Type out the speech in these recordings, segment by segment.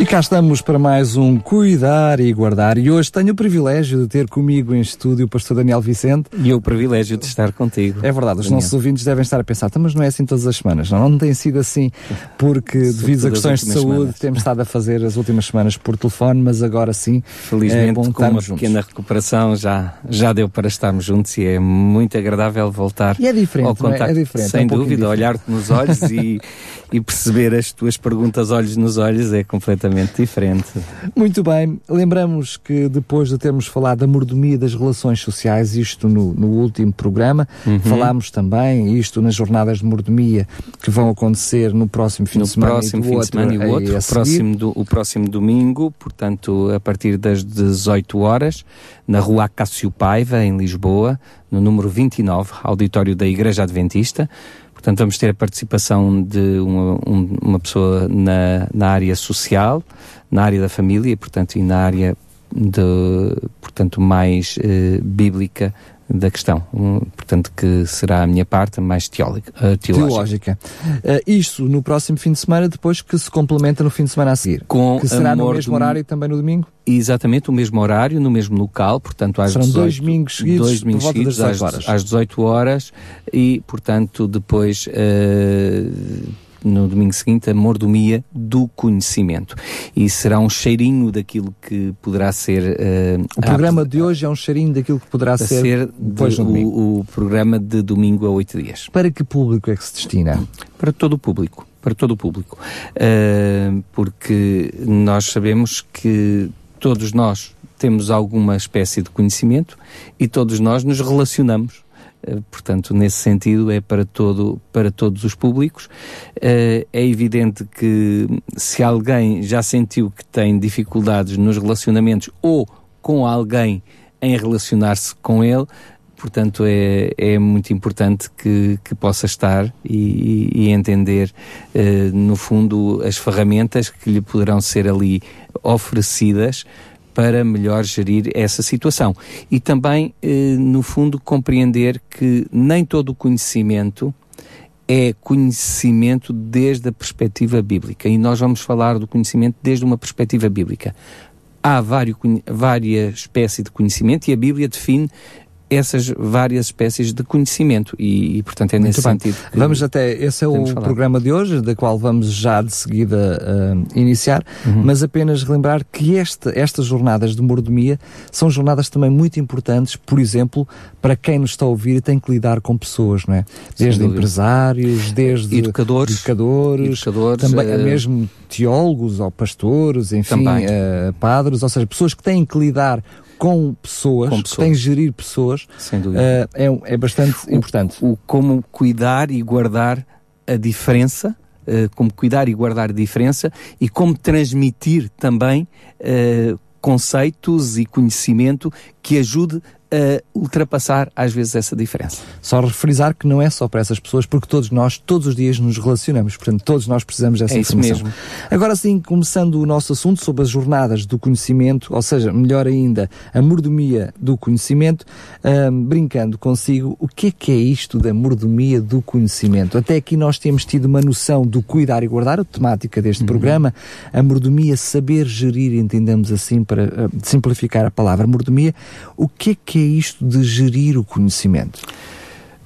E cá estamos para mais um Cuidar e Guardar. E hoje tenho o privilégio de ter comigo em estúdio o pastor Daniel Vicente. E o privilégio de estar contigo. É verdade, os Daniel. nossos ouvintes devem estar a pensar, mas não é assim todas as semanas. Não, não tem sido assim, porque devido a questões de saúde semanas. temos estado a fazer as últimas semanas por telefone, mas agora sim. Felizmente, é bom com uma juntos. pequena recuperação já, já deu para estarmos juntos e é muito agradável voltar e é diferente, ao contacto. É? é diferente, Sem é um dúvida, olhar-te nos olhos e, e perceber as tuas perguntas olhos nos olhos é completamente diferente. Muito bem, lembramos que depois de termos falado da mordomia das relações sociais, isto no, no último programa, uhum. falámos também isto nas jornadas de mordomia que vão acontecer no próximo fim no de semana. próximo fim de semana e o outro, o próximo, do, o próximo domingo, portanto, a partir das 18 horas, na rua Acácio Paiva, em Lisboa, no número 29, auditório da Igreja Adventista. Portanto, vamos ter a participação de uma, um, uma pessoa na, na área social, na área da família, portanto, e na área de, portanto, mais eh, bíblica da questão, um, portanto, que será a minha parte mais teólica, uh, teológica. teológica. Uh, isto no próximo fim de semana, depois que se complementa no fim de semana a seguir. Com que será no mesmo do... horário também no domingo? Exatamente, o mesmo horário, no mesmo local, portanto, às Serão 18, dois domingos seguidos, dois domingos seguidos às, às 18 horas e, portanto, depois. Uh, no domingo seguinte, a mordomia do conhecimento. E será um cheirinho daquilo que poderá ser. Uh, o programa a, de hoje é um cheirinho daquilo que poderá ser, ser depois de, o, o, programa de domingo a oito dias. Para que público é que se destina? Para todo o público. Para todo o público. Uh, porque nós sabemos que todos nós temos alguma espécie de conhecimento e todos nós nos relacionamos portanto, nesse sentido, é para, todo, para todos os públicos. Eh, é evidente que se alguém já sentiu que tem dificuldades nos relacionamentos ou com alguém em relacionar-se com ele, portanto é, é muito importante que, que possa estar e, e entender uh, no fundo as ferramentas que lhe poderão ser ali oferecidas para melhor gerir essa situação. E também, eh, no fundo, compreender que nem todo o conhecimento é conhecimento desde a perspectiva bíblica. E nós vamos falar do conhecimento desde uma perspectiva bíblica. Há várias espécies de conhecimento e a Bíblia define essas várias espécies de conhecimento e, e portanto é nesse sentido. Vamos até, esse é o falar. programa de hoje, da qual vamos já de seguida uh, iniciar, uhum. mas apenas relembrar que esta, estas jornadas de mordomia são jornadas também muito importantes, por exemplo, para quem nos está a ouvir e tem que lidar com pessoas, não é? Desde empresários, desde educadores, educadores, educadores também uh... mesmo teólogos ou pastores, enfim, uh, padres, ou seja, pessoas que têm que lidar com pessoas, com pessoas. têm gerir pessoas, uh, é, é bastante o, importante. O como cuidar e guardar a diferença, uh, como cuidar e guardar a diferença e como transmitir também uh, conceitos e conhecimento que ajude a ultrapassar às vezes essa diferença. Só refrisar que não é só para essas pessoas, porque todos nós, todos os dias nos relacionamos, portanto todos nós precisamos dessa é informação. Mesmo. Agora sim, começando o nosso assunto sobre as jornadas do conhecimento, ou seja, melhor ainda, a mordomia do conhecimento, hum, brincando consigo, o que é que é isto da mordomia do conhecimento? Até aqui nós temos tido uma noção do cuidar e guardar, a temática deste uhum. programa, a mordomia, saber gerir, entendemos assim, para uh, simplificar a palavra mordomia, o que é que é isto de gerir o conhecimento?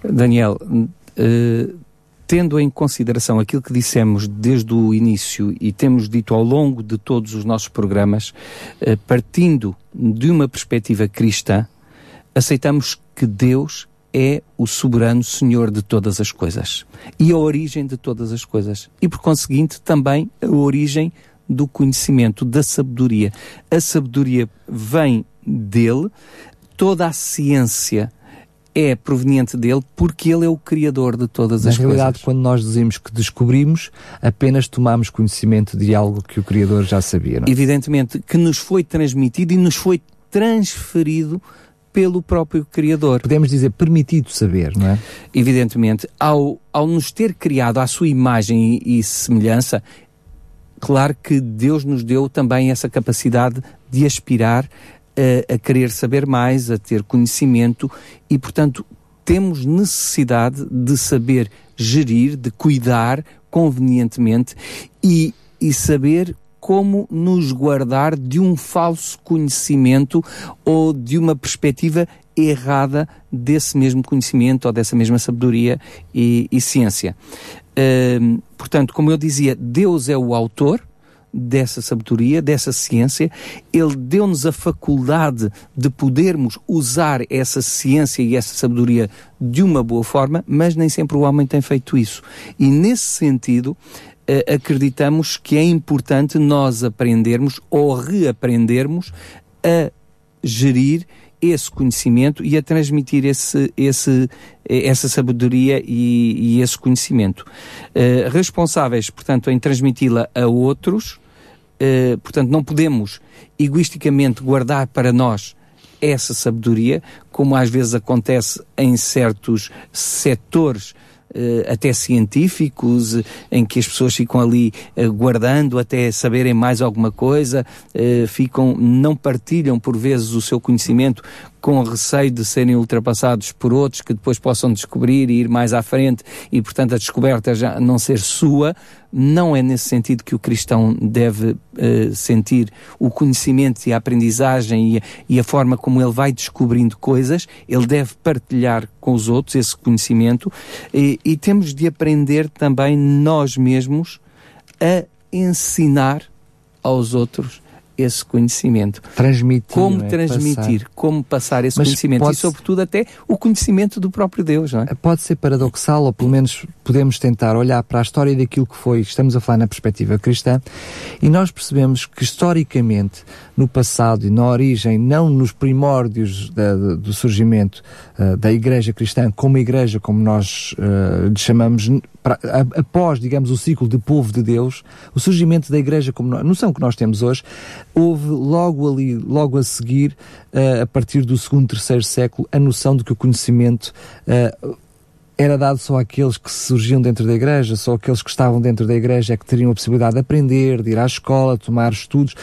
Daniel, uh, tendo em consideração aquilo que dissemos desde o início e temos dito ao longo de todos os nossos programas, uh, partindo de uma perspectiva cristã, aceitamos que Deus é o soberano Senhor de todas as coisas e a origem de todas as coisas e, por conseguinte, também a origem do conhecimento, da sabedoria. A sabedoria vem dele, toda a ciência é proveniente dele porque ele é o criador de todas Na as coisas. Na realidade, quando nós dizemos que descobrimos, apenas tomamos conhecimento de algo que o criador já sabia. Não? É? Evidentemente que nos foi transmitido e nos foi transferido pelo próprio Criador. Podemos dizer permitido saber, não é? Evidentemente, ao, ao nos ter criado à sua imagem e, e semelhança, claro que Deus nos deu também essa capacidade de aspirar a, a, querer saber mais, a ter conhecimento e, portanto, temos necessidade de saber gerir, de cuidar convenientemente e, e saber como nos guardar de um falso conhecimento ou de uma perspectiva errada desse mesmo conhecimento ou dessa mesma sabedoria e, e ciência. Portanto, como eu dizia, Deus é o autor dessa sabedoria, dessa ciência, ele deu-nos a faculdade de podermos usar essa ciência e essa sabedoria de uma boa forma, mas nem sempre o homem tem feito isso. E nesse sentido, uh, acreditamos que é importante nós aprendermos ou reaprendermos a gerir esse conhecimento e a transmitir esse, esse, essa sabedoria e, e esse conhecimento. Uh, responsáveis, portanto, em transmiti-la a outros, uh, portanto, não podemos egoisticamente guardar para nós essa sabedoria, como às vezes acontece em certos setores uh, até científicos, uh, em que as pessoas ficam ali guardando até saberem mais alguma coisa, ficam, não partilham por vezes o seu conhecimento com receio de serem ultrapassados por outros que depois possam descobrir e ir mais à frente e, portanto, a descoberta já não ser sua. Não é nesse sentido que o cristão deve uh, sentir o conhecimento e a aprendizagem e a, e a forma como ele vai descobrindo coisas. Ele deve partilhar com os outros esse conhecimento e, e temos de aprender também nós mesmos a ensinar aos outros esse conhecimento. Transmitir. Como é? transmitir, Passar. como passar esse Mas conhecimento e, sobretudo, até o conhecimento do próprio Deus, não é? Pode ser paradoxal, ou pelo menos podemos tentar olhar para a história daquilo que foi, estamos a falar na perspectiva cristã, e nós percebemos que historicamente, no passado e na origem, não nos primórdios da- do surgimento ah, da Igreja cristã, como Igreja, como nós lhe chamamos, pra- após, digamos, o ciclo de povo de Deus, o surgimento da Igreja, como a noção que nós temos hoje, houve logo ali, logo a seguir, ah, a partir do segundo, terceiro século, a noção de que o conhecimento era dado só àqueles que surgiam dentro da igreja, só aqueles que estavam dentro da igreja é que teriam a possibilidade de aprender, de ir à escola, tomar estudos,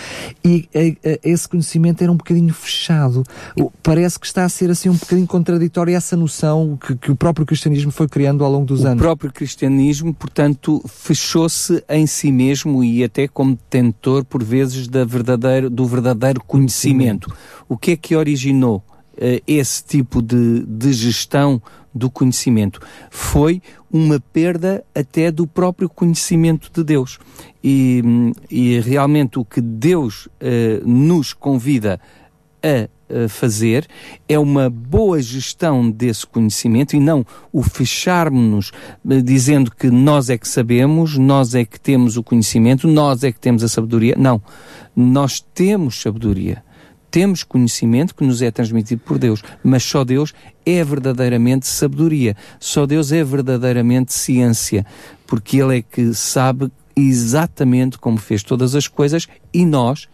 e eh, eh, esse conhecimento era um bocadinho fechado. O- Parece que está a ser assim um bocadinho contraditória essa noção que, que o próprio cristianismo foi criando ao longo dos O anos. próprio cristianismo, portanto, fechou-se em si mesmo e até como detentor, por vezes, da verdadeiro, do verdadeiro conhecimento. O que é que originou esse tipo de, de gestão do conhecimento? Foi uma perda até do próprio conhecimento de Deus. E, e realmente o que Deus eh, nos convida a a fazer é uma boa gestão desse conhecimento e não o fecharmos-nos eh, dizendo que nós é que sabemos, nós é que temos o conhecimento, nós é que temos a sabedoria. Não. Nós temos sabedoria. Temos conhecimento que nos é transmitido por Deus, mas só Deus é verdadeiramente sabedoria. Só Deus é verdadeiramente ciência, porque Ele é que sabe exatamente como fez todas as coisas e nós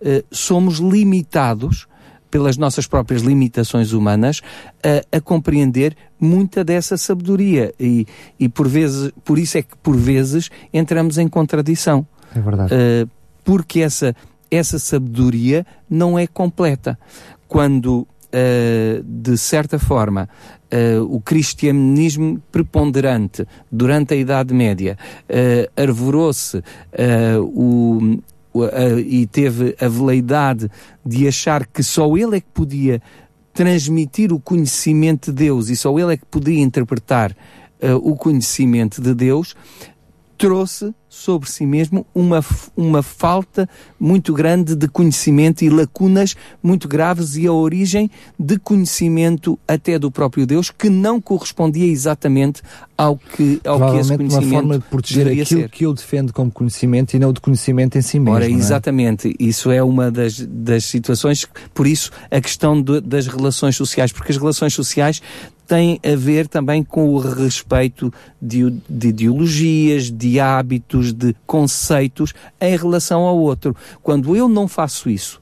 eh, somos limitados pelas nossas próprias limitações humanas a, a compreender muita dessa sabedoria e, e por vezes por isso é que por vezes entramos em contradição É verdade. Uh, porque essa, essa sabedoria não é completa. Quando, uh, de certa forma, uh, o cristianismo preponderante durante a Idade Média uh, arvorou-se uh, o, e teve a veleidade de achar que só ele é que podia transmitir o conhecimento de Deus e só ele é que podia interpretar o conhecimento de Deus, trouxe sobre si mesmo uma, uma falta muito grande de conhecimento e lacunas muito graves e a origem de conhecimento até do próprio Deus que não correspondia exatamente ao que, ao que esse Provavelmente uma conhecimento forma de proteger aquilo ser. que eu defendo como conhecimento e não de conhecimento em si mesmo. Ora, é? exatamente, isso é uma das, das situações, por isso a questão do- das relações sociais, porque as relações sociais têm a ver também com o respeito de, de ideologias, de hábitos, de conceitos em relação ao outro. Quando eu não faço isso,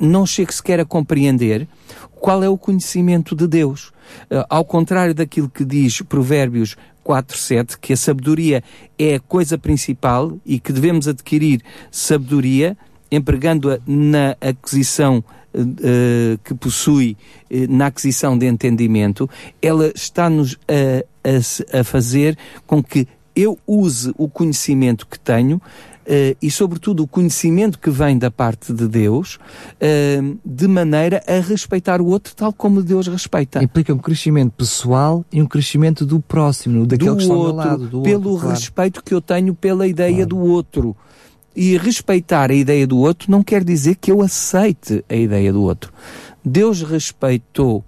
não chego sequer a compreender qual é o conhecimento de Deus. Uh, ao contrário daquilo que diz Provérbios 4.7, que a sabedoria é a coisa principal e que devemos adquirir sabedoria, empregando-a na aquisição que possui, uh, na aquisição de entendimento, ela está-nos a, a, a fazer com que eu use o conhecimento que tenho Uh, e, sobretudo, o conhecimento que vem da parte de Deus, uh, de maneira a respeitar o outro tal como Deus respeita. Implica um crescimento pessoal e um crescimento do próximo, daquele do que está outro, ao lado. Do pelo outro, respeito claro. que eu tenho pela ideia claro. do outro. E respeitar a ideia do outro não quer dizer que eu aceite a ideia do outro. Deus respeitou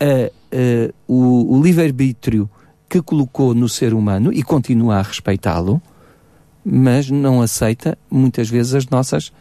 a, a, o, o livre-arbítrio que colocou no ser humano e continua a respeitá-lo, mas não aceita muitas vezes as nossas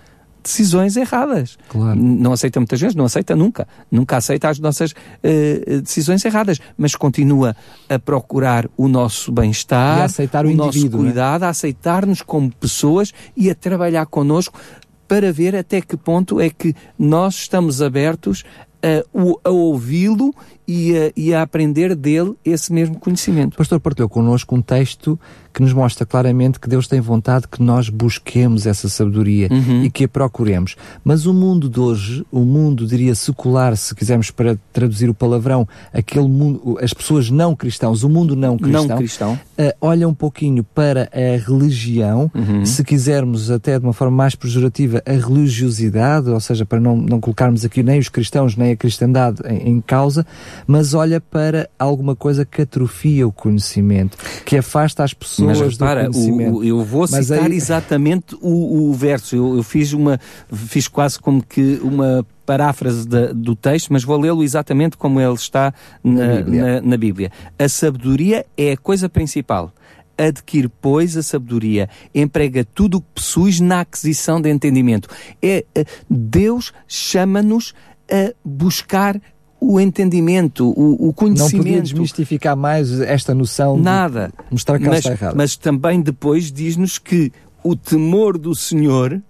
decisões erradas. Claro. Não aceita muitas vezes, não aceita nunca. Nunca aceita as nossas uh, decisões erradas, mas continua a procurar o nosso bem-estar, aceitar o, o nosso é? cuidado, né? a aceitar-nos como pessoas e a trabalhar connosco para ver até que ponto é que nós estamos abertos a, a ouvi-lo e a, e a aprender dele esse mesmo conhecimento. O pastor partilhou connosco um texto que nos mostra claramente que Deus tem vontade que nós busquemos essa sabedoria uhum. e que a procuremos. Mas o mundo de hoje, o mundo, diria, secular, se quisermos para traduzir o palavrão, aquele mundo, as pessoas não cristãos, o mundo não cristão, não cristão. Uh, olha um pouquinho para a religião, uhum. se quisermos até de uma forma mais pejorativa, a religiosidade, ou seja, para não, não colocarmos aqui nem os cristãos nem a cristandade em, em causa, mas olha para alguma coisa que atrofia o conhecimento, que afasta as pessoas mas repara, do conhecimento. O, eu vou mas citar aí... exatamente o, o verso. Eu, eu, fiz uma, fiz quase como que uma paráfrase da, do texto, mas vou lê-lo exatamente como ele está na, na, Bíblia. Na, na Bíblia. A sabedoria é a coisa principal. Adquire, pois, a sabedoria, emprega tudo o que possuis na aquisição de entendimento. É, Deus chama-nos a buscar o entendimento, o, o conhecimento. Não podia desmistificar mais esta noção Nada. de mostrar que mas, está errada. Mas também depois diz-nos que o temor do Senhor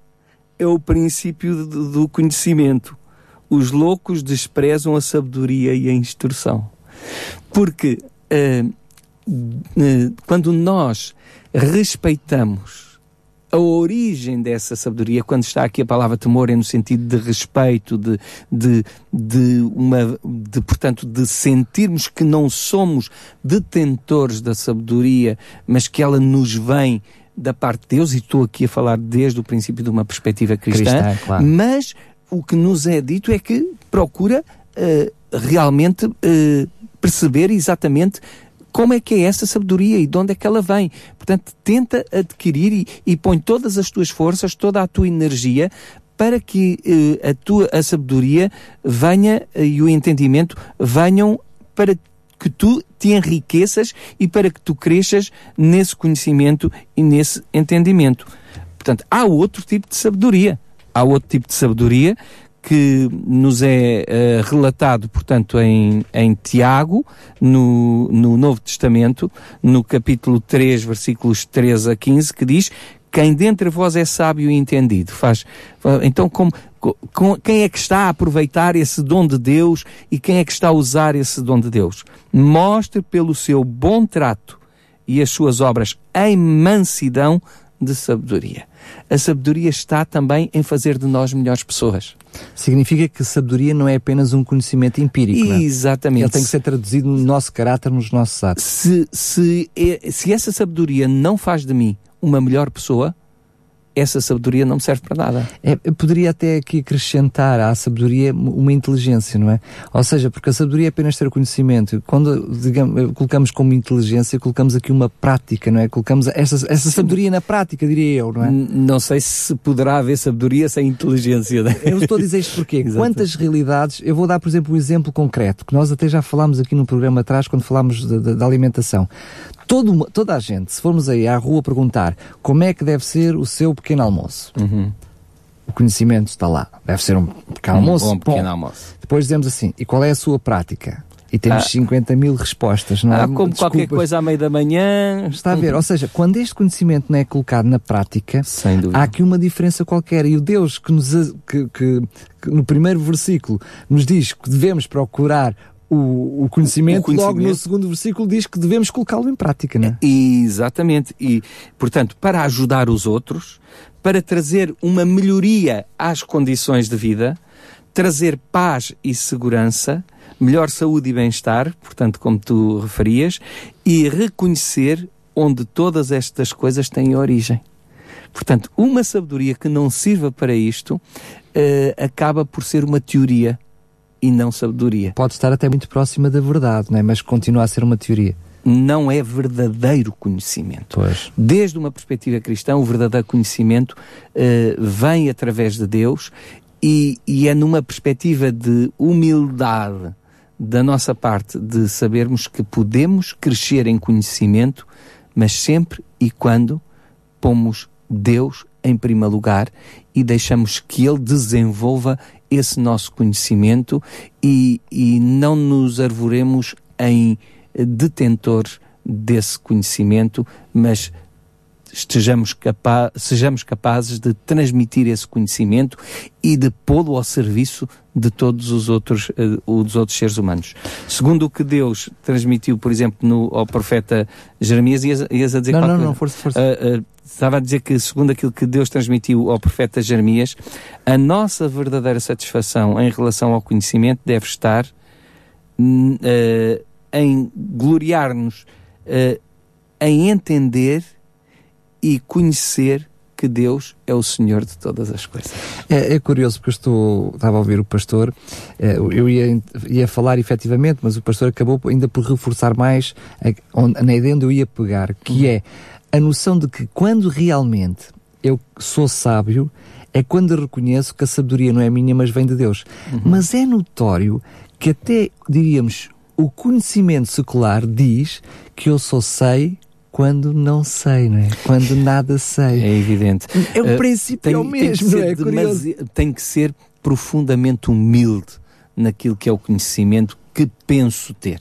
é o princípio do, do conhecimento. Os loucos desprezam a sabedoria e a instrução. Porque uh, uh, quando nós respeitamos a origem dessa sabedoria, quando está aqui a palavra temor, é no sentido de respeito, de, de, de, uma, de, portanto, de sentirmos que não somos detentores da sabedoria, mas que ela nos vem da parte de Deus, e estou aqui a falar desde o princípio de uma perspectiva cristã, cristã claro. mas o que nos é dito é que procura uh, realmente uh, perceber exatamente como é que é essa sabedoria e de onde é que ela vem. Portanto, tenta adquirir e, e põe todas as tuas forças, toda a tua energia para que uh, a tua a sabedoria venha uh, e o entendimento venham para que tu te enriqueças e para que tu cresças nesse conhecimento e nesse entendimento. Portanto, há outro tipo de sabedoria. Há outro tipo de sabedoria que nos é uh, relatado, portanto, em, em Tiago, no, no Novo Testamento, no capítulo 3, versículos 13 a 15, que diz: Quem dentre vós é sábio e entendido? Faz, então, como, com, quem é que está a aproveitar esse dom de Deus e quem é que está a usar esse dom de Deus? Mostre pelo seu bom trato e as suas obras em mansidão de sabedoria. A sabedoria está também em fazer de nós melhores pessoas. Significa que sabedoria não é apenas um conhecimento empírico. Não é? Exatamente. Ele tem que ser traduzido no nosso caráter, nos nossos atos. Se, se, se essa sabedoria não faz de mim uma melhor pessoa, essa sabedoria não me serve para nada. É, eu poderia até aqui acrescentar à sabedoria uma inteligência, não é? Ou seja, porque a sabedoria é apenas ter conhecimento. Quando digamos, colocamos como inteligência, colocamos aqui uma prática, não é? Colocamos essa, essa sabedoria na prática, diria eu, não é? N não sei se poderá haver sabedoria sem inteligência. Né? Eu estou a dizer isto porque quantas realidades, eu vou dar, por exemplo, um exemplo concreto, que nós até já falámos aqui no programa atrás, quando falámos da alimentação. Todo, toda a gente, se formos aí à rua perguntar como é que deve ser o seu pequeno almoço, uhum. o conhecimento está lá. Deve ser um pequeno um almoço. Bom pequeno bom. almoço. Depois dizemos assim, e qual é a sua prática? e temos ah, 50 mil respostas, não é? Ah, como Desculpas. qualquer coisa à meia da manhã. Está a ver? Ou seja, quando este conhecimento não é colocado na prática, há aqui uma diferença qualquer. E o Deus que, nos, que, que, que no primeiro versículo nos diz que devemos procurar o, o, conhecimento, o, conhecimento, logo no segundo versículo diz que devemos colocá-lo em prática, não é? Exatamente. E, portanto, para ajudar os outros, para trazer uma melhoria às condições de vida, trazer paz e segurança, melhor saúde e bem-estar, portanto, como tu referias, e reconhecer onde todas estas coisas têm origem. Portanto, uma sabedoria que não sirva para isto uh, acaba por ser uma teoria e não sabedoria. Pode estar até muito próxima da verdade, não é? mas continua a ser uma teoria. Não é verdadeiro conhecimento. Pois. Desde uma perspectiva cristã, o verdadeiro conhecimento uh, vem através de Deus e, e é numa perspectiva de humildade da nossa parte de sabermos que podemos crescer em conhecimento, mas sempre e quando pomos Deus em primeiro lugar e deixamos que Ele desenvolva esse nosso conhecimento e, e não nos arvoremos em detentores desse conhecimento, mas estejamos capa sejamos capazes de transmitir esse conhecimento e de pô-lo ao serviço de todos os outros, uh, os outros seres humanos. Segundo o que Deus transmitiu, por exemplo, no, ao profeta Jeremias, ias, ias a dizer não. Não, não, força, força. Uh, uh, estava a dizer que, segundo aquilo que Deus transmitiu ao profeta Jeremias, a nossa verdadeira satisfação em relação ao conhecimento deve estar uh, em gloriar-nos, uh, em entender e conhecer que Deus é o Senhor de todas as coisas. É, é curioso porque eu estou, estava a ouvir o pastor, é, eu ia, ia falar efetivamente, mas o pastor acabou ainda por reforçar mais a, na ideia onde eu ia pegar, que uhum. é a noção de que quando realmente eu sou sábio, é quando reconheço que a sabedoria não é minha, mas vem de Deus. Uhum. Mas é notório que até, diríamos, o conhecimento secular diz que eu só sei quando não sei, não é? Quando nada sei. É evidente. É o uh, princípio tem, é o mesmo, tem é? Curioso. Tem que ser profundamente humilde naquilo que é o conhecimento que penso ter.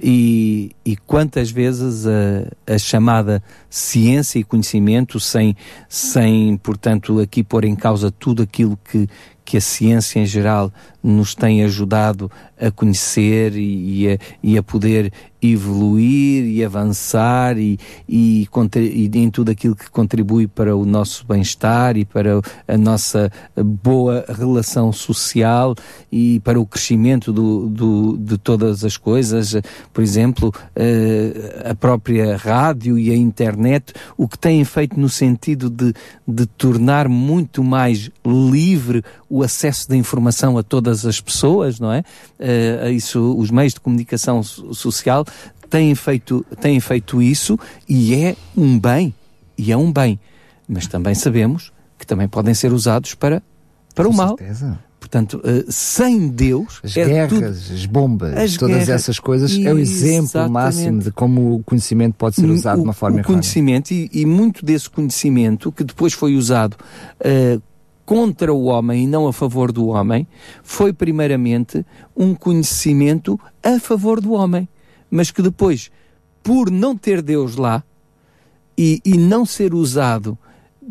E, e quantas vezes a, a, chamada ciência e conhecimento, sem, sem, portanto, aqui pôr em causa tudo aquilo que, que a ciência em geral nos tem ajudado a conhecer e, a, e a, poder evoluir e avançar e, e, e, em tudo aquilo que contribui para o nosso bem-estar e para a nossa boa relação social e para o crescimento do, do, de todas as coisas, por exemplo, eh, a própria rádio e a internet, o que têm feito no sentido de, de tornar muito mais livre o acesso da informação a todas as pessoas, não é? Uh, isso, os meios de comunicação social têm feito, têm feito isso e é um bem, e é um bem. Mas também sabemos que também podem ser usados para, para Com o mal. Certeza. Portanto, uh, sem Deus. As é guerras, tudo... as bombas, as todas guerras, essas coisas é o exemplo exatamente. máximo de como o conhecimento pode ser usado o, de uma forma o conhecimento e, e, muito desse conhecimento que depois foi usado uh, contra o homem e não a favor do homem, foi primeiramente um conhecimento a favor do homem, mas que depois, por não ter Deus lá e, e não ser usado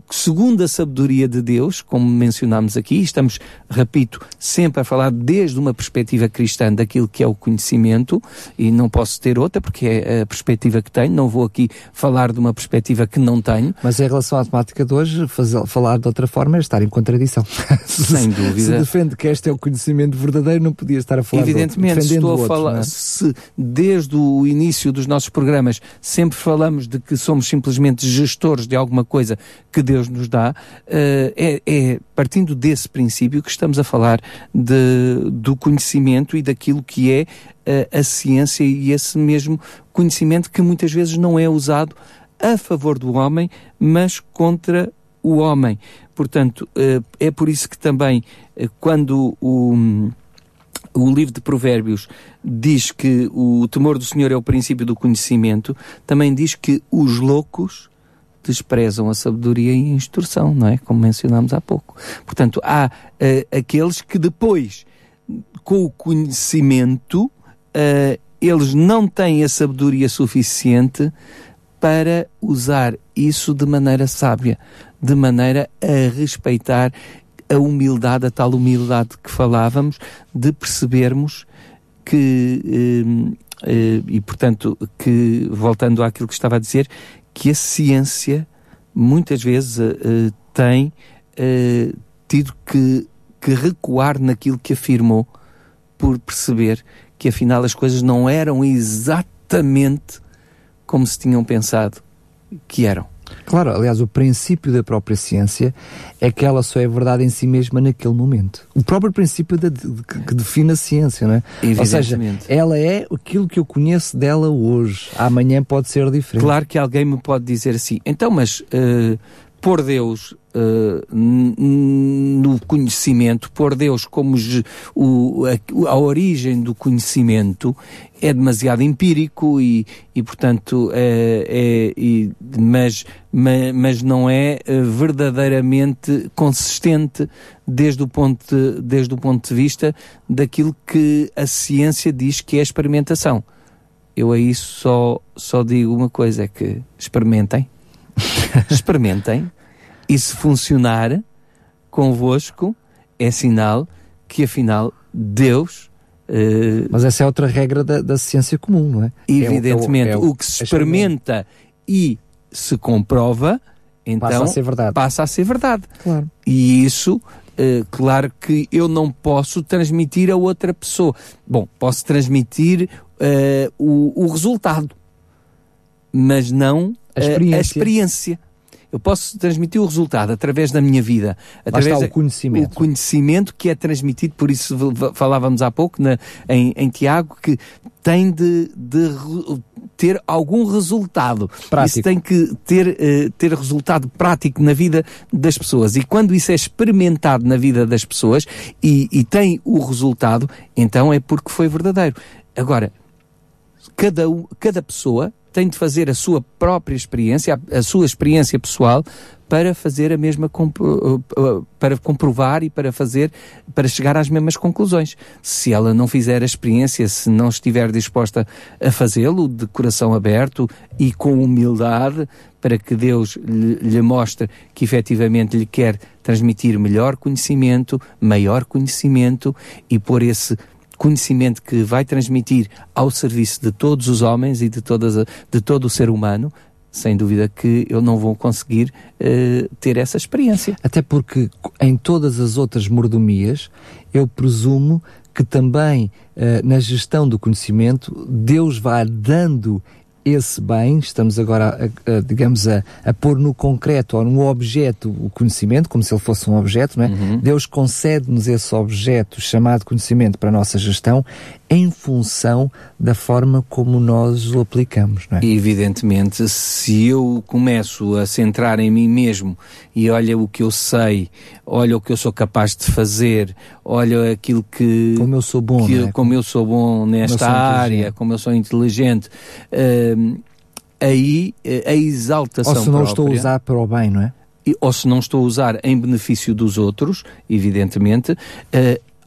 segundo a sabedoria de Deus, como mencionámos aqui, estamos, repito, sempre a falar desde uma perspectiva cristã daquilo que é o conhecimento, e não posso ter outra, porque é a perspectiva que tenho, não vou aqui falar de uma perspectiva que não tenho. Mas em relação à temática de hoje, fazer, falar de outra forma é estar em contradição. Sem dúvida. se defende que este é o conhecimento verdadeiro, não podia estar a falar Evidentemente, de outro, estou a falar, é? se desde o início dos nossos programas sempre falamos de que somos simplesmente gestores de alguma coisa que Deus nos dá, uh, é, é, partindo desse princípio que estamos a falar de, do conhecimento e daquilo que é uh, a ciência e esse mesmo conhecimento que muitas vezes não é usado a favor do homem, mas contra o homem. Portanto, uh, é por isso que também, quando o o livro de Provérbios diz que o temor do Senhor é o princípio do conhecimento, também diz que os loucos desprezam a sabedoria e a instrução, não é? Como mencionámos há pouco. Portanto, há uh, aqueles que depois, com o conhecimento, uh, eles não têm a sabedoria suficiente para usar isso de maneira sábia, de maneira a respeitar a humildade, a tal humildade que falávamos, de percebermos que, eh, e portanto, que, voltando àquilo que estava a dizer, que a ciência muitas vezes eh, tem eh, tido que, que recuar naquilo que afirmou por perceber que afinal as coisas não eram exatamente como se tinham pensado que eram. Claro, aliás, o princípio da própria ciência é que ela só é verdade em si mesma naquele momento. O próprio princípio de, de, que define a ciência, não é? Ou seja, ela é aquilo que eu conheço dela hoje. Amanhã pode ser diferente. Claro que alguém me pode dizer assim, então, mas uh, por Deus uh, no conhecimento, pôr Deus como o, a, a, origem do conhecimento é demasiado empírico e, e portanto, é, é e, mas, mas, mas, não é eh, verdadeiramente consistente desde o, ponto de, desde o ponto de vista daquilo que a ciência diz que é experimentação. Eu aí só, só digo uma coisa, é que experimentem, experimentem, e se funcionar convosco, é sinal que afinal Deus. Uh, Mas essa é outra regra da, da ciência comum, não é? Evidentemente, é o, é o, é o, o, que se experimenta e se comprova, então passa a ser verdade. Passa a ser verdade. Claro. E isso, uh, claro que eu não posso transmitir a outra pessoa. Bom, posso transmitir uh, o, o resultado, mas não a experiência. A experiência. Eu posso transmitir o resultado através da minha vida, através do conhecimento. O conhecimento que é transmitido, por isso falávamos há pouco na, em, em Tiago, que tem de, de ter algum resultado. Prático. Isso tem que ter, uh, ter resultado prático na vida das pessoas. E quando isso é experimentado na vida das pessoas e, e tem o resultado, então é porque foi verdadeiro. Agora, cada, cada pessoa tem de fazer a sua própria experiência, a, a sua experiência pessoal, para fazer a mesma uh, uh, para comprovar e para fazer para chegar às mesmas conclusões. Se ela não fizer a experiência, se não estiver disposta a fazê-lo de coração aberto e com humildade, para que Deus lhe, lhe mostre que efetivamente lhe quer transmitir melhor conhecimento, maior conhecimento e por esse conhecimento que vai transmitir ao serviço de todos os homens e de, todas de todo o ser humano, sem dúvida que eu não vou conseguir uh, ter essa experiência. Até porque em todas as outras mordomias, eu presumo que também uh, na gestão do conhecimento, Deus vai dando esse bem, estamos agora, a, a, digamos, a, a pôr no concreto ou no objeto o conhecimento, como se ele fosse um objeto, não é? Uhum. Deus concede-nos esse objeto chamado conhecimento para a nossa gestão em função da forma como nós o aplicamos, não é? Evidentemente, se eu começo a centrar em mim mesmo e olha o que eu sei, olha o que eu sou capaz de fazer, olha aquilo que... Como eu sou bom, que, é? Como eu sou bom nesta área, como eu sou inteligente... Uh, aí eh, a exaltação Ou se não própria, estou a usar para o bem, não é? ou se não estou a usar em benefício dos outros, evidentemente, uh,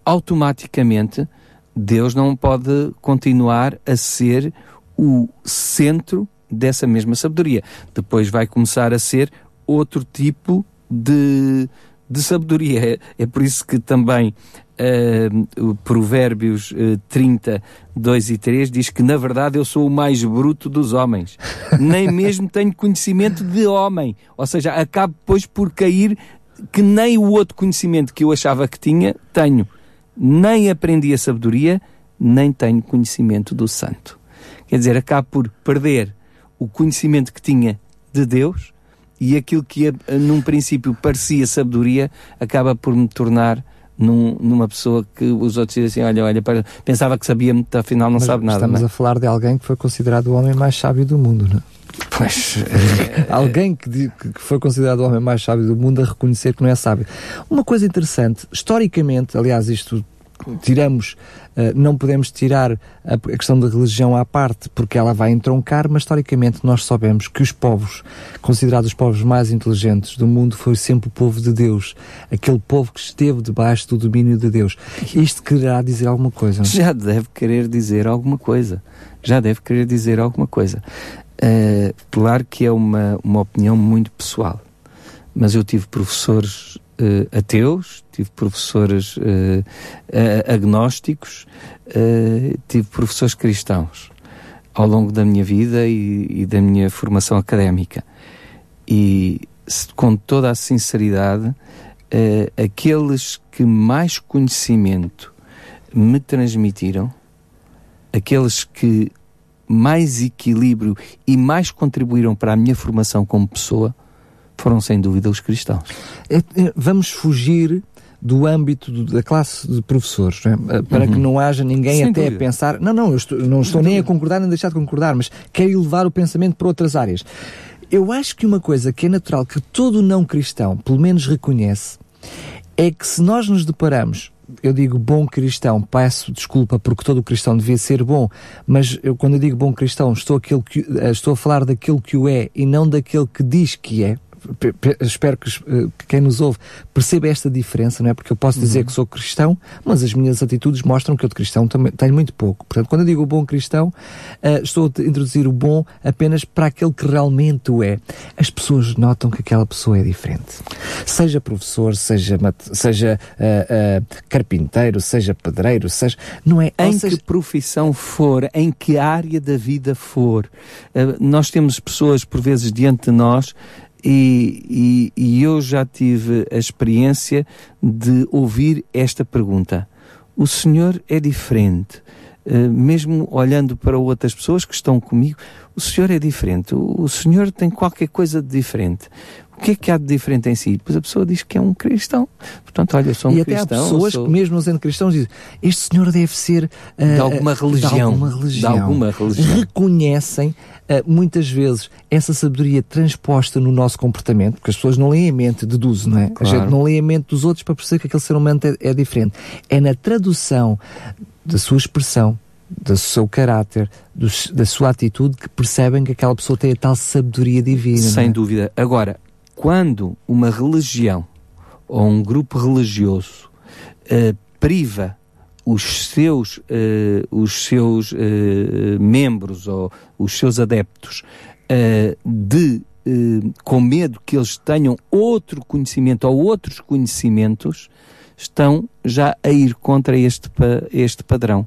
automaticamente Deus não pode continuar a ser o centro dessa mesma sabedoria. Depois vai começar a ser outro tipo de, de sabedoria. É, é por isso que também uh, Provérbios uh, 30, 2 e 3 diz que na verdade eu sou o mais bruto dos homens. Nem mesmo tenho conhecimento de homem. Ou seja, acabo depois por cair que nem o outro conhecimento que eu achava que tinha, tenho nem aprendi a sabedoria, nem tenho conhecimento do santo. Quer dizer, acabo por perder o conhecimento que tinha de Deus e aquilo que num princípio parecia sabedoria acaba por me tornar num, numa pessoa que os outros dizem assim, olha, olha, pensava que sabia muito, afinal não Mas sabe nada. Estamos é? a falar de alguém que foi considerado o homem mais sábio do mundo, não é? Pois, alguém que, que foi considerado o homem mais sábio do mundo a reconhecer que não é sábio. Uma coisa interessante, historicamente, aliás, isto tiramos, uh, não podemos tirar a, a, questão da religião à parte, porque ela vai entroncar, mas historicamente nós sabemos que os povos, considerados os povos mais inteligentes do mundo, foi sempre o povo de Deus, aquele povo que esteve debaixo do domínio de Deus. Isto quererá dizer alguma coisa? Já deve querer dizer alguma coisa. Já deve querer dizer alguma coisa. Uh, claro que é uma, uma opinião muito pessoal, mas eu tive professores uh, ateus, tive professores uh, agnósticos, tive professores cristãos ao longo da minha vida e, e da minha formação académica. E com toda a sinceridade, aqueles que mais conhecimento me transmitiram, aqueles que mais equilíbrio e mais contribuíram para a minha formação como pessoa, foram sem dúvida os cristãos. É, é, vamos fugir do âmbito do, da classe de professores, é? Eh, para uhum. que não haja ninguém Sem até dúvida. a pensar, não, não, eu estou, não estou nem a concordar nem a deixar de concordar, mas quero elevar o pensamento para outras áreas. Eu acho que uma coisa que é natural, que todo não cristão, pelo menos reconhece, é que se nós nos deparamos eu digo bom cristão, peço desculpa porque todo cristão devia ser bom, mas eu, quando eu digo bom cristão, estou, que, eh, estou a falar daquilo que o é e não daquele que diz que é espero que, eh, que, quem nos ouve perceba esta diferença, não é? Porque eu posso dizer uhum. que sou cristão, mas as minhas atitudes mostram que eu de cristão também tenho muito pouco. Portanto, quando eu digo bom cristão, uh, estou a introduzir o bom apenas para aquele que realmente o é. As pessoas notam que aquela pessoa é diferente. Seja professor, seja, seja uh, uh, carpinteiro, seja pedreiro, seja. Não é? Em seja... que profissão for, em que área da vida for, nós temos pessoas, por vezes, diante de nós e, e, e eu já tive a experiência de ouvir esta pergunta. O Senhor é diferente. Uh, mesmo olhando para outras pessoas que estão comigo, o Senhor é diferente. O, o Senhor tem qualquer coisa de diferente. O que é que há de diferente em si? Depois a pessoa diz que é um cristão. Portanto, olha, sou um e cristão. E até há pessoas sou... que, mesmo sendo cristãos, dizem este senhor deve ser... Uh, de, alguma religião, de alguma religião. De alguma religião. Reconhecem uh, muitas vezes essa sabedoria transposta no nosso comportamento, porque as pessoas não leem a mente, deduzem, não é? Claro. A gente não lê a mente dos outros para perceber que aquele ser humano é, é diferente. É na tradução da sua expressão, do seu caráter, do, da sua atitude, que percebem que aquela pessoa tem a tal sabedoria divina. Sem é? dúvida. Agora, quando uma religião ou um grupo religioso uh, priva os seus, uh, os seus uh, membros ou os seus adeptos de com medo que eles tenham outro conhecimento ou outros conhecimentos, estão já a ir contra este, este padrão.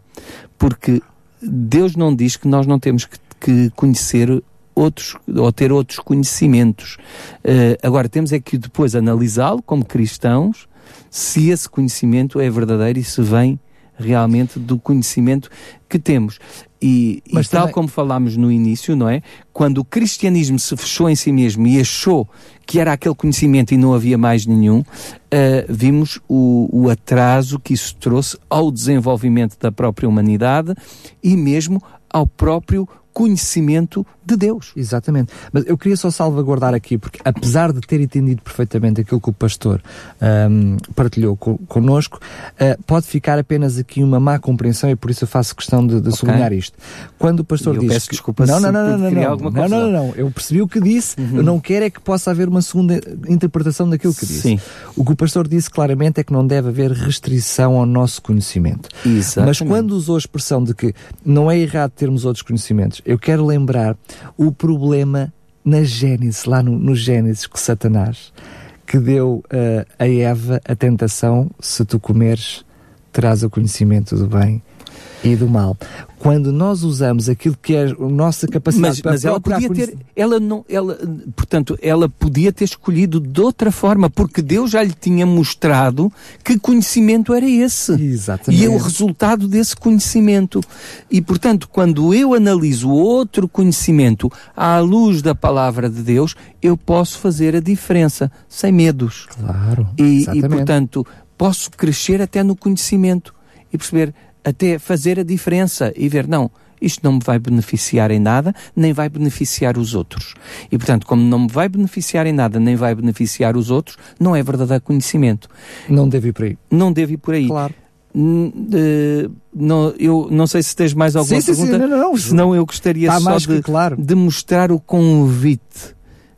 Porque Deus não diz que nós não temos que, que conhecer outros ou ter outros conhecimentos. Uh, agora temos é que depois analisá-lo como cristãos se esse conhecimento é verdadeiro e se vem realmente do conhecimento que temos. E, Mas e tal como falámos no início, não é? Quando o cristianismo se fechou em si mesmo e achou que era aquele conhecimento e não havia mais nenhum, uh, vimos o, o atraso que isso trouxe ao desenvolvimento da própria humanidade e mesmo ao próprio conhecimento de Deus. Exatamente. Mas eu queria só salvaguardar aqui, porque apesar de ter entendido perfeitamente aquilo que o pastor um, partilhou co connosco, uh, pode ficar apenas aqui uma má compreensão e por isso eu faço questão de, de okay. sublinhar isto. Quando o pastor diz. Peço desculpa não, não, não, não, não, não, não, não, não, eu percebi o que disse, uhum. eu não quero é que possa haver uma segunda interpretação daquilo que disse. Sim. O que o pastor disse claramente é que não deve haver restrição ao nosso conhecimento. Exatamente. Mas quando usou a expressão de que não é errado termos outros conhecimentos, eu quero lembrar o problema na Gênesis, lá no, no Gênesis, que Satanás, que deu uh, a Eva a tentação: se tu comeres, terás o conhecimento do bem e do mal. Quando nós usamos aquilo que é a nossa capacidade mas, para mas ela podia ter ela não ela portanto ela podia ter escolhido de outra forma porque Deus já lhe tinha mostrado que conhecimento era esse. Exatamente. e é o resultado desse conhecimento. E portanto quando eu analiso outro conhecimento à luz da palavra de Deus eu posso fazer a diferença sem medos. Claro e, e portanto posso crescer até no conhecimento e perceber até fazer a diferença e ver, não, isto não me vai beneficiar em nada, nem vai beneficiar os outros. E, portanto, como não me vai beneficiar em nada, nem vai beneficiar os outros, não é verdadeiro conhecimento. Não deve ir por aí. Não deve ir por aí. Claro. Uh, não, eu não sei se tens mais alguma sim, pergunta. Sim, sim, não, não. Senão eu gostaria Está só de, claro. de mostrar o convite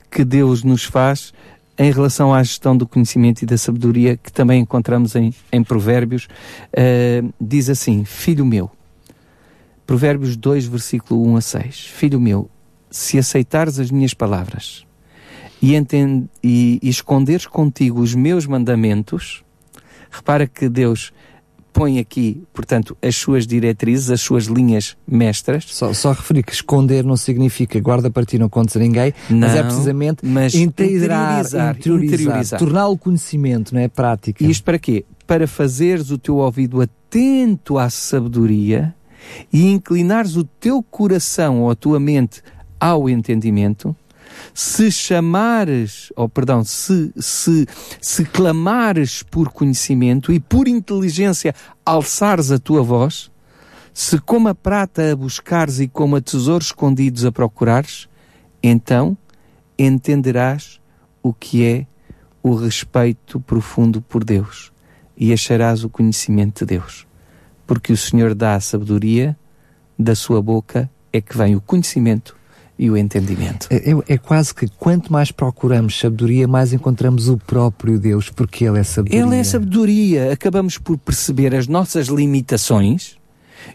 que Deus nos faz em relação à gestão do conhecimento e da sabedoria que também encontramos em, em Provérbios. Uh, diz assim: Filho meu, Provérbios 2, versículo 1 a 6. Filho meu, se aceitares as minhas palavras e, entend, e, e esconderes contigo os meus mandamentos, repara que Deus põe aqui, portanto, as suas diretrizes, as suas linhas mestras. Só, só referir que esconder não significa guarda para ti, não contes a ninguém, não, mas é precisamente mas interiorizar, interiorizar, interiorizar, interiorizar. tornar o conhecimento, não é? Prática. E isto para quê? Para fazeres o teu ouvido atento à sabedoria e inclinares o teu coração ou a tua mente ao entendimento, se chamares, ou oh, perdão, se, se, se clamares por conhecimento e por inteligência alçares a tua voz, se como a prata a buscares e como a tesouros escondidos a procurares, então entenderás o que é o respeito profundo por Deus e acharás o conhecimento de Deus. Porque o Senhor dá a sabedoria, da sua boca é que vem o conhecimento e o entendimento. É, é, é, quase que quanto mais procuramos sabedoria, mais encontramos o próprio Deus, porque Ele é sabedoria. Ele é sabedoria. Acabamos por perceber as nossas limitações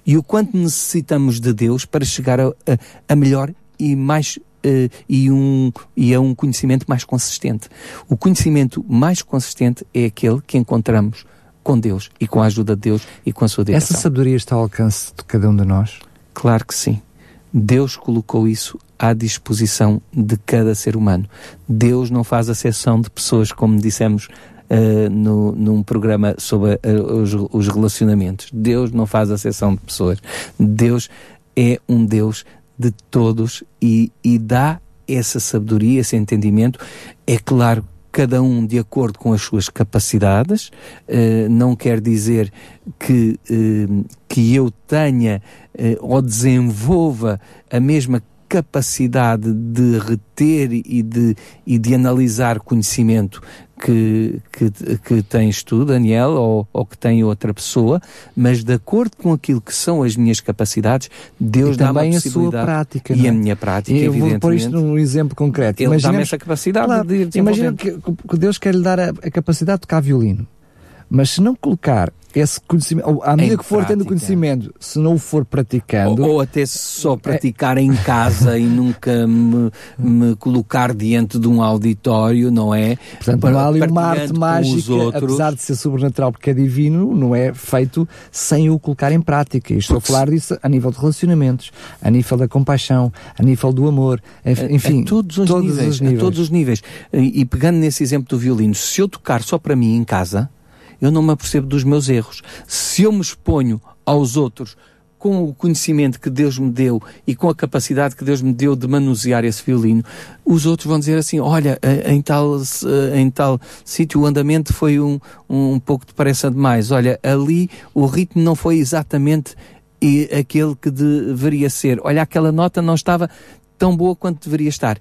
e o quanto necessitamos de Deus para chegar a, a, a melhor e mais Uh, e, um, e a um conhecimento mais consistente. O conhecimento mais consistente é aquele que encontramos com Deus e com a ajuda de Deus e com a sua direção. Essa sabedoria está ao alcance de cada um de nós? Claro que sim. Deus colocou isso à disposição de cada ser humano. Deus não faz exceção de pessoas, como dissemos uh, no, num programa sobre uh, os, os, relacionamentos. Deus não faz exceção de pessoas. Deus é um Deus de todos e, e dá essa sabedoria, esse entendimento. É claro cada um de acordo com as suas capacidades, uh, não quer dizer que, uh, que eu tenha uh, ou desenvolva a mesma capacidade de reter e de, e de analisar conhecimento que, que, que tens tu, Daniel, ou, ou que tem outra pessoa, mas de acordo com aquilo que são as minhas capacidades, Deus dá-me a sua prática. E é? a minha prática, eu evidentemente. vou pôr isto num exemplo concreto. Ele dá-me essa capacidade claro, de Imagina que, que Deus quer lhe dar a, a capacidade de tocar violino. Mas se não colocar esse conhecimento, à medida Em que for prática. tendo conhecimento, se não o for praticando. Ou, ou até só praticar em casa e nunca me, me, colocar diante de um auditório, não é? Portanto, não há ali uma arte mágica, outros. apesar de ser sobrenatural porque é divino, não é feito sem o colocar em prática. E estou Porque a falar disso a nível de relacionamentos, a nível da compaixão, a nível do amor, A- enfim, a, todos os todos níveis, os níveis. a todos os níveis. E, e pegando nesse exemplo do violino, se eu tocar só para mim em casa, eu não me apercebo dos meus erros. Se eu me exponho aos outros com o conhecimento que Deus me deu e com a capacidade que Deus me deu de manusear esse violino, os outros vão dizer assim: olha, eh, em tal, eh, em tal sítio o andamento foi um, um pouco depressa demais. Olha, ali o ritmo não foi exatamente aquele que deveria ser. Olha, aquela nota não estava tão boa quanto deveria estar.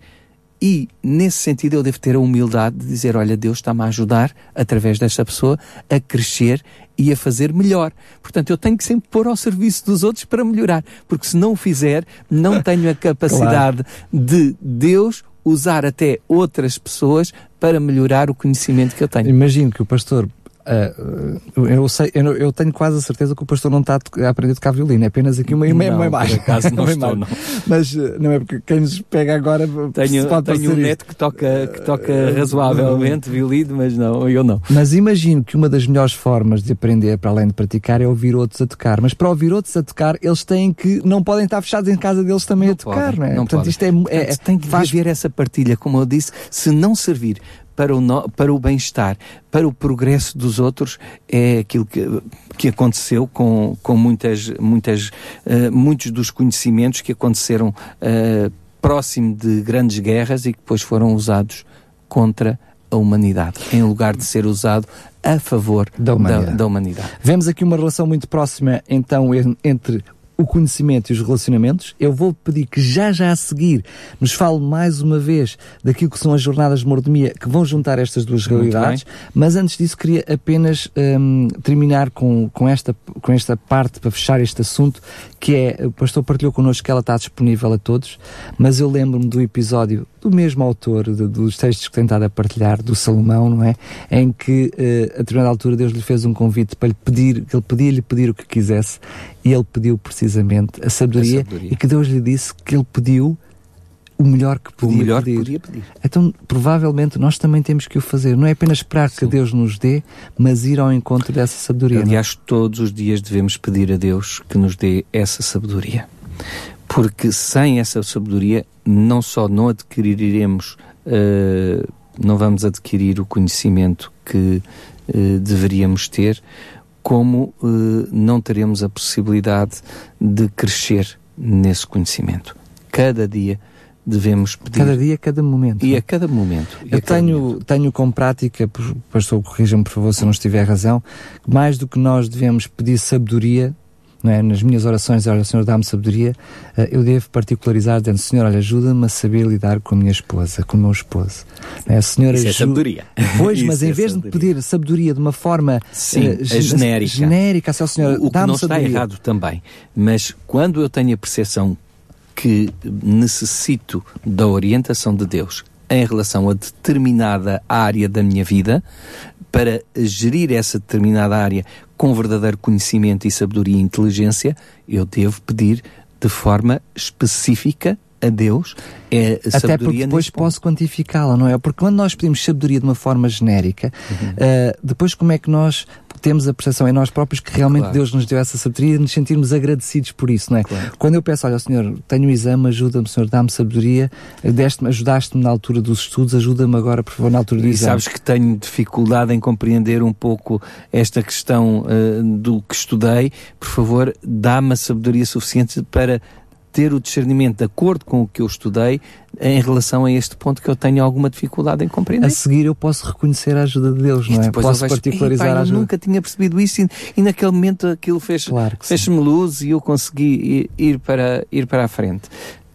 E, nesse sentido, eu devo ter a humildade de dizer: Olha, Deus está-me a ajudar, através desta pessoa, a crescer e a fazer melhor. Portanto, eu tenho que sempre pôr ao serviço dos outros para melhorar, porque se não o fizer, não tenho a capacidade de Deus usar até outras pessoas para melhorar o conhecimento que eu tenho. Imagino que o pastor. Uh, uh, eu, sei, eu, eu tenho quase a certeza que o pastor não está a aprender a tocar violino, é apenas aqui uma, uma, Não, uma por imagem. acaso não estou, imagem. Mas uh, não é porque quem nos pega agora Tenho, tenho um neto que toca, que toca razoavelmente violino, mas não, eu não. Mas imagino que uma das melhores formas de aprender, para além de praticar, é ouvir outros a tocar. Mas para ouvir outros a tocar, eles têm que, não podem estar fechados em casa deles também a tocar, podem, não é? não Portanto, podem. isto é, é, Portanto, tem que faz haver essa partilha, como eu disse, se não servir para o, no- para o bem-estar, para o progresso dos outros, é aquilo que, que aconteceu com, com muitas, muitas, eh, muitos dos conhecimentos que aconteceram eh, próximo de grandes guerras e que depois foram usados contra a humanidade, em lugar de ser usado a favor Da humanidade. da humanidade. Vemos aqui uma relação muito próxima, então, en- entre o conhecimento e os relacionamentos. Eu vou pedir que já já a seguir nos fale mais uma vez daquilo que são as jornadas de mordomia que vão juntar estas duas Muito realidades. Bem. Mas antes disso queria apenas um, terminar com, com, esta, com esta parte para fechar este assunto, que é, o pastor partilhou connosco que ela está disponível a todos, mas eu lembro-me do episódio do mesmo autor, de, dos textos que tentado a partilhar, do Salomão, não é? Em que, uh, a determinada altura, Deus lhe fez um convite para lhe pedir, que ele podia-lhe pedir o que quisesse, e ele pediu precisamente a sabedoria, a sabedoria, e que Deus lhe disse que ele pediu o melhor que podia, o melhor pedir. Que podia pedir. Então, provavelmente, nós também temos que o fazer. Não é apenas esperar Sim. que Deus nos dê, mas ir ao encontro dessa sabedoria. É? Aliás, não? todos os dias devemos pedir a Deus que nos dê essa sabedoria. Porque sem essa sabedoria, não só não adquiriremos, uh, não vamos adquirir o conhecimento que uh, deveríamos ter, como uh, não teremos a possibilidade de crescer nesse conhecimento. Cada dia devemos pedir. Cada dia, cada momento. E a cada momento. Eu tenho, momento. tenho com prática, pastor, corrija-me por favor se eu não estiver razão, mais do que nós devemos pedir sabedoria, é? nas minhas orações, olha, Senhor, dá-me sabedoria, eh, eu devo particularizar dizendo, Senhor, olha, ajuda-me a saber lidar com a minha esposa, com o meu esposo. Não é? Senhor, Isso é sabedoria. Pois, mas em é vez sabedoria. de pedir sabedoria de uma forma Sim, uh, genérica, genérica assim, Senhor, o, o que não está errado também, mas quando eu tenho a percepção que necessito da orientação de Deus em relação a determinada área da minha vida, para gerir essa determinada área com verdadeiro conhecimento e sabedoria e inteligência, eu devo pedir de forma específica a Deus é a Até porque depois posso quantificá-la, não é? Porque quando nós pedimos sabedoria de uma forma genérica, uhum. uh, depois como é que nós temos a percepção em nós próprios que realmente claro. Deus nos deu essa sabedoria e nos sentirmos agradecidos por isso, não é? Claro. Quando eu peço, olha, Senhor, tenho um exame, ajuda-me, Senhor, dá-me sabedoria, ajudaste-me na altura dos estudos, ajuda-me agora, por favor, na altura do e exame. sabes que tenho dificuldade em compreender um pouco esta questão uh, do que estudei, por favor, dá-me a sabedoria suficiente para ter o discernimento de acordo com o que eu estudei em relação a este ponto que eu tenho alguma dificuldade em compreender. A seguir eu posso reconhecer a ajuda de Deus, não é? Posso particularizar pai, a ajuda. Eu nunca tinha percebido isso e, e naquele momento aquilo fez, claro fez-me luz e eu consegui ir, para, ir para a frente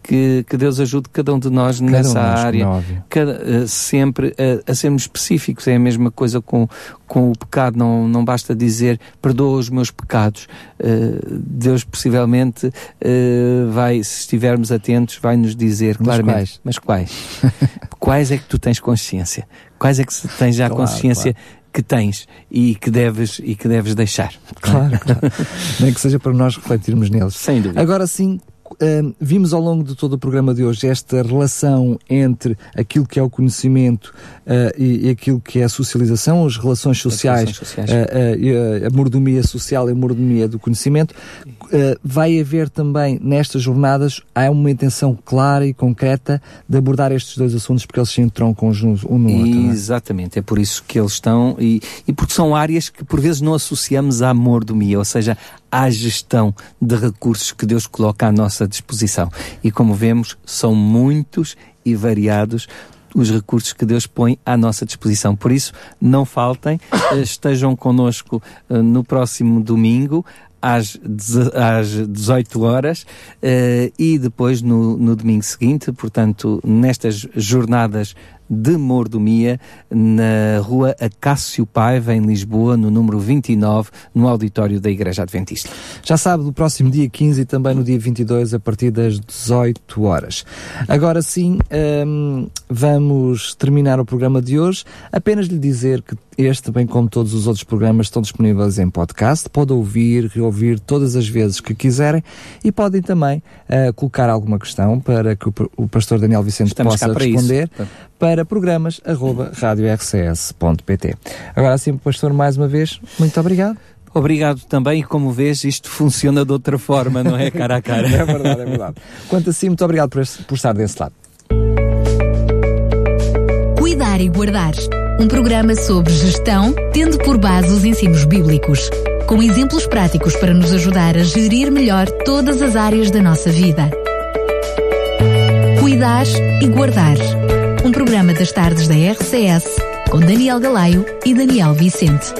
que, que Deus ajude cada um de nós cada nessa um área, cada, uh, sempre uh, a sermos específicos. É a mesma coisa com, com o pecado, não, não basta dizer perdoa os meus pecados. Uh, Deus possivelmente vai, se estivermos atentos, vai nos dizer mas claramente. Quais? Mas quais? quais é que tu tens consciência? Quais é que tens já claro, consciência? Claro que tens e que deves e que deves deixar. Claro, claro. Nem que seja para nós refletirmos neles. Sem dúvida. Agora sim, uh, vimos ao longo de todo o programa de hoje esta relação entre aquilo que é o conhecimento uh, e, e, aquilo que é a socialização, as relações sociais, as relações sociais. Uh, a, a mordomia social e a mordomia do conhecimento. vai haver também nestas jornadas há uma intenção clara e concreta de abordar estes dois assuntos porque eles se entroncam um no outro. É? Exatamente, é? é por isso que eles estão e, e porque são áreas que por vezes não associamos à mordomia, ou seja, à gestão de recursos que Deus coloca à nossa disposição. E como vemos, são muitos e variados os recursos que Deus põe à nossa disposição. Por isso, não faltem, eh, estejam conosco uh, no próximo domingo às, às 18 horas uh, e depois no, no domingo seguinte, portanto, nestas jornadas de mordomia na rua Acácio Paiva, em Lisboa, no número 29, no auditório da Igreja Adventista. Já sabe, do próximo dia 15 e também no dia 22, a partir das 18 horas. Agora sim, um, vamos terminar o programa de hoje. Apenas lhe dizer que este, bem como todos os outros programas, estão disponíveis em podcast. Pode ouvir, reouvir todas as vezes que quiserem e podem também uh, colocar alguma questão para que o, o pastor Daniel Vicente Estamos possa responder isso. Para programas arroba radiorcs.pt. Agora sim, pastor, mais uma vez, muito obrigado. Obrigado também, como vês, isto funciona de outra forma, não é cara a cara. é verdade, é verdade. Quanto assim, muito obrigado por, por estar desse lado. Cuidar e guardar um programa sobre gestão, tendo por base os ensinos bíblicos, com exemplos práticos para nos ajudar a gerir melhor todas as áreas da nossa vida. Cuidar e guardar. Um programa das tardes da RCS, com Daniel Galaio e Daniel Vicente.